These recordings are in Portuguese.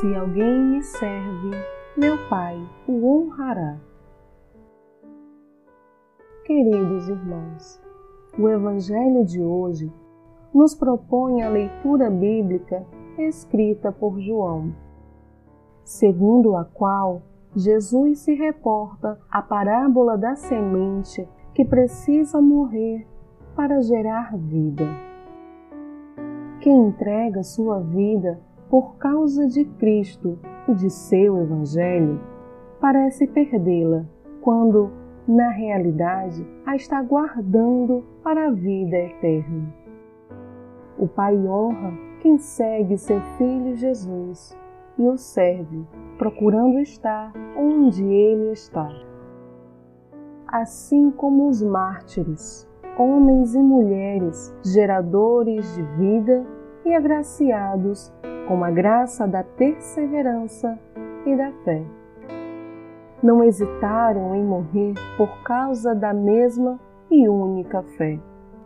Se alguém me serve, meu Pai o honrará. Queridos irmãos, o Evangelho de hoje nos propõe a leitura bíblica escrita por João, segundo a qual Jesus se reporta à parábola da semente que precisa morrer para gerar vida. Quem entrega sua vida por causa de Cristo e de seu Evangelho parece perdê-la, quando, na realidade, a está guardando para a vida eterna. O Pai honra quem segue seu Filho Jesus e o serve, procurando estar onde ele está. Assim como os mártires, homens e mulheres geradores de vida e agraciados com a graça da perseverança e da fé. Não hesitaram em morrer por causa da mesma e única fé.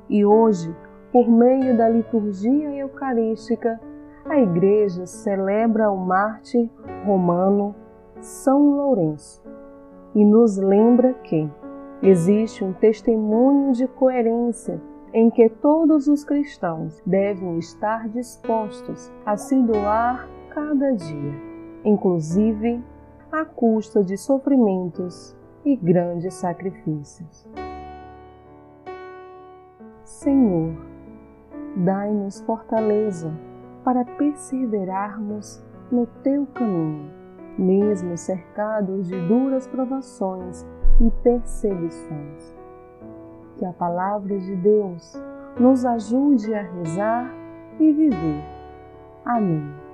E hoje, por meio da liturgia eucarística, a Igreja celebra o mártir romano São Lourenço e nos lembra que existe um testemunho de coerência em que todos os cristãos devem estar dispostos a se doar cada dia, inclusive à custa de sofrimentos e grandes sacrifícios. Senhor, dai-nos fortaleza para perseverarmos no teu caminho, mesmo cercados de duras provações e perseguições. Que a palavra de Deus nos ajude a rezar e viver. Amém.